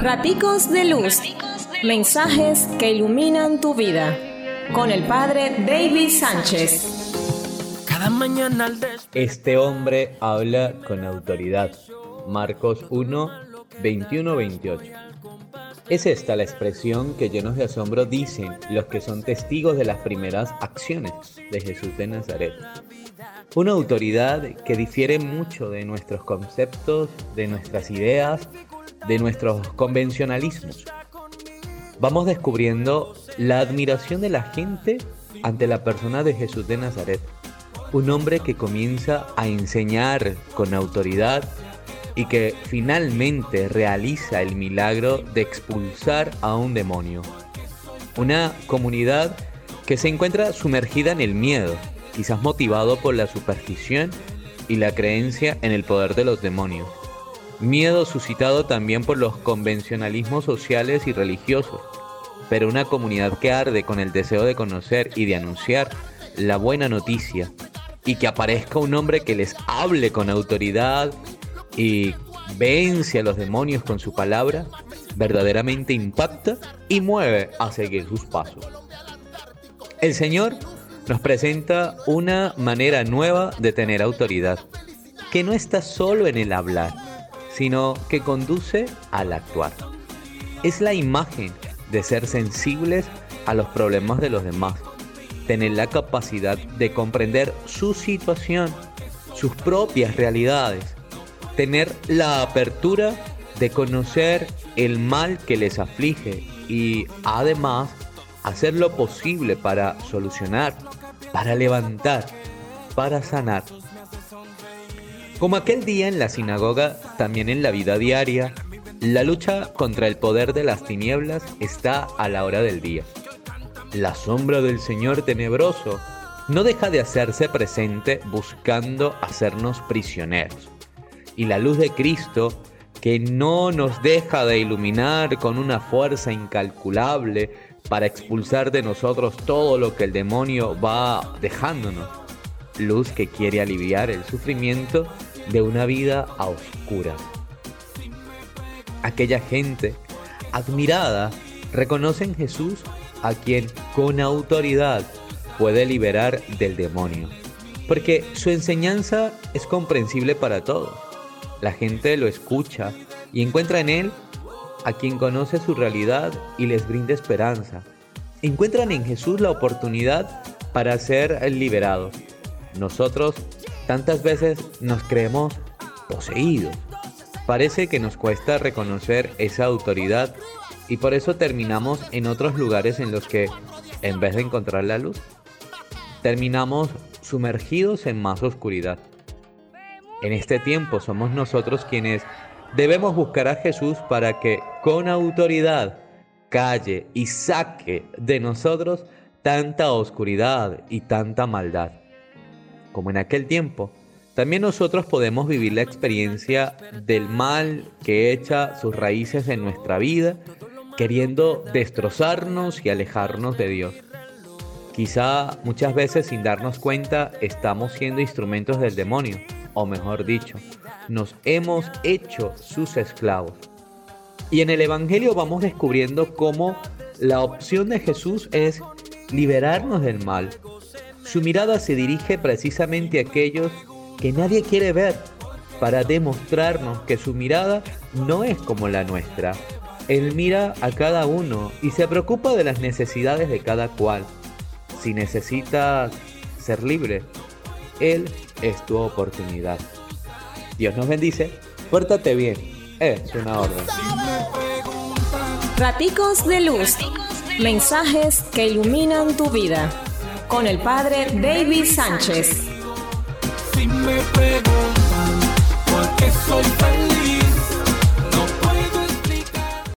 Raticos de Luz. Mensajes que iluminan tu vida. Con el Padre David Sánchez. Cada mañana Este hombre habla con autoridad. Marcos 1, 21-28. Es esta la expresión que llenos de asombro dicen los que son testigos de las primeras acciones de Jesús de Nazaret. Una autoridad que difiere mucho de nuestros conceptos, de nuestras ideas, de nuestros convencionalismos. Vamos descubriendo la admiración de la gente ante la persona de Jesús de Nazaret. Un hombre que comienza a enseñar con autoridad y que finalmente realiza el milagro de expulsar a un demonio. Una comunidad que se encuentra sumergida en el miedo, quizás motivado por la superstición y la creencia en el poder de los demonios. Miedo suscitado también por los convencionalismos sociales y religiosos, pero una comunidad que arde con el deseo de conocer y de anunciar la buena noticia y que aparezca un hombre que les hable con autoridad y vence a los demonios con su palabra, verdaderamente impacta y mueve a seguir sus pasos. El Señor nos presenta una manera nueva de tener autoridad, que no está solo en el hablar, sino que conduce al actuar. Es la imagen de ser sensibles a los problemas de los demás, tener la capacidad de comprender su situación, sus propias realidades, tener la apertura de conocer el mal que les aflige y además hacer lo posible para solucionar para levantar, para sanar. Como aquel día en la sinagoga, también en la vida diaria, la lucha contra el poder de las tinieblas está a la hora del día. La sombra del Señor tenebroso no deja de hacerse presente buscando hacernos prisioneros. Y la luz de Cristo, que no nos deja de iluminar con una fuerza incalculable, para expulsar de nosotros todo lo que el demonio va dejándonos. Luz que quiere aliviar el sufrimiento de una vida a oscuras. Aquella gente admirada reconoce en Jesús a quien con autoridad puede liberar del demonio, porque su enseñanza es comprensible para todos. La gente lo escucha y encuentra en él a quien conoce su realidad y les brinda esperanza. Encuentran en Jesús la oportunidad para ser liberados. Nosotros tantas veces nos creemos poseídos. Parece que nos cuesta reconocer esa autoridad y por eso terminamos en otros lugares en los que, en vez de encontrar la luz, terminamos sumergidos en más oscuridad. En este tiempo somos nosotros quienes Debemos buscar a Jesús para que con autoridad calle y saque de nosotros tanta oscuridad y tanta maldad. Como en aquel tiempo, también nosotros podemos vivir la experiencia del mal que echa sus raíces en nuestra vida, queriendo destrozarnos y alejarnos de Dios. Quizá muchas veces sin darnos cuenta estamos siendo instrumentos del demonio, o mejor dicho, nos hemos hecho sus esclavos. Y en el Evangelio vamos descubriendo cómo la opción de Jesús es liberarnos del mal. Su mirada se dirige precisamente a aquellos que nadie quiere ver para demostrarnos que su mirada no es como la nuestra. Él mira a cada uno y se preocupa de las necesidades de cada cual. Si necesitas ser libre, Él es tu oportunidad. Dios nos bendice. Pórtate bien. Es una orden. Raticos de luz. Mensajes que iluminan tu vida. Con el Padre David Sánchez.